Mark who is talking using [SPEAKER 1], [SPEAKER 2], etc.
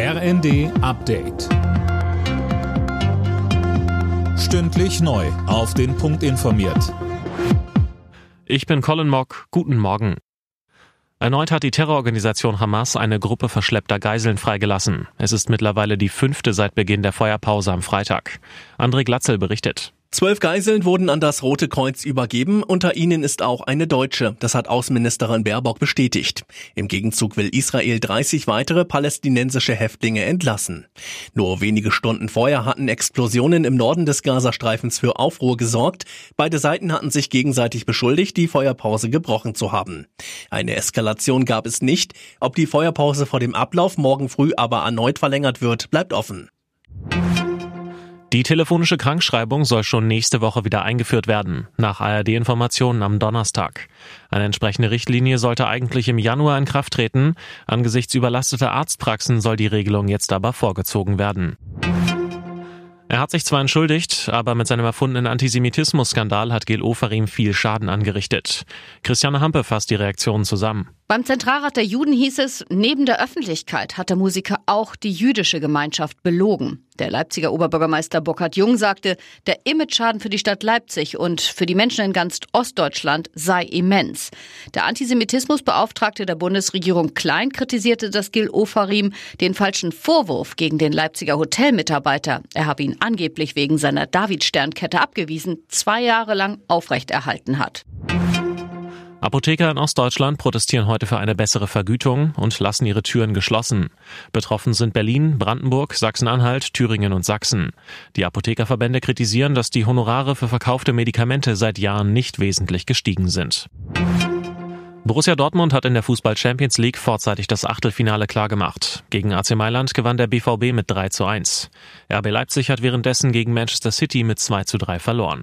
[SPEAKER 1] RND Update. Stündlich neu. Auf den Punkt informiert.
[SPEAKER 2] Ich bin Colin Mock. Guten Morgen. Erneut hat die Terrororganisation Hamas eine Gruppe verschleppter Geiseln freigelassen. Es ist mittlerweile die fünfte seit Beginn der Feuerpause am Freitag. André Glatzel berichtet.
[SPEAKER 3] Zwölf Geiseln wurden an das Rote Kreuz übergeben. Unter ihnen ist auch eine Deutsche. Das hat Außenministerin Baerbock bestätigt. Im Gegenzug will Israel 30 weitere palästinensische Häftlinge entlassen. Nur wenige Stunden vorher hatten Explosionen im Norden des Gazastreifens für Aufruhr gesorgt. Beide Seiten hatten sich gegenseitig beschuldigt, die Feuerpause gebrochen zu haben. Eine Eskalation gab es nicht. Ob die Feuerpause vor dem Ablauf morgen früh aber erneut verlängert wird, bleibt offen.
[SPEAKER 2] Die telefonische Krankschreibung soll schon nächste Woche wieder eingeführt werden, nach ARD-Informationen am Donnerstag. Eine entsprechende Richtlinie sollte eigentlich im Januar in Kraft treten. Angesichts überlasteter Arztpraxen soll die Regelung jetzt aber vorgezogen werden. Er hat sich zwar entschuldigt, aber mit seinem erfundenen Antisemitismus-Skandal hat Gil Oferim viel Schaden angerichtet. Christiane Hampe fasst die Reaktionen zusammen.
[SPEAKER 4] Beim Zentralrat der Juden hieß es, neben der Öffentlichkeit hat der Musiker auch die jüdische Gemeinschaft belogen. Der Leipziger Oberbürgermeister Burkhard Jung sagte, der Imageschaden für die Stadt Leipzig und für die Menschen in ganz Ostdeutschland sei immens. Der Antisemitismusbeauftragte der Bundesregierung Klein kritisierte das Gil Ofarim den falschen Vorwurf gegen den Leipziger Hotelmitarbeiter. Er habe ihn angeblich wegen seiner Davidsternkette abgewiesen, zwei Jahre lang aufrechterhalten hat.
[SPEAKER 2] Apotheker in Ostdeutschland protestieren heute für eine bessere Vergütung und lassen ihre Türen geschlossen. Betroffen sind Berlin, Brandenburg, Sachsen-Anhalt, Thüringen und Sachsen. Die Apothekerverbände kritisieren, dass die Honorare für verkaufte Medikamente seit Jahren nicht wesentlich gestiegen sind. Borussia Dortmund hat in der Fußball Champions League vorzeitig das Achtelfinale klargemacht. Gegen AC Mailand gewann der BVB mit 3 zu 1. RB Leipzig hat währenddessen gegen Manchester City mit 2 zu 3 verloren.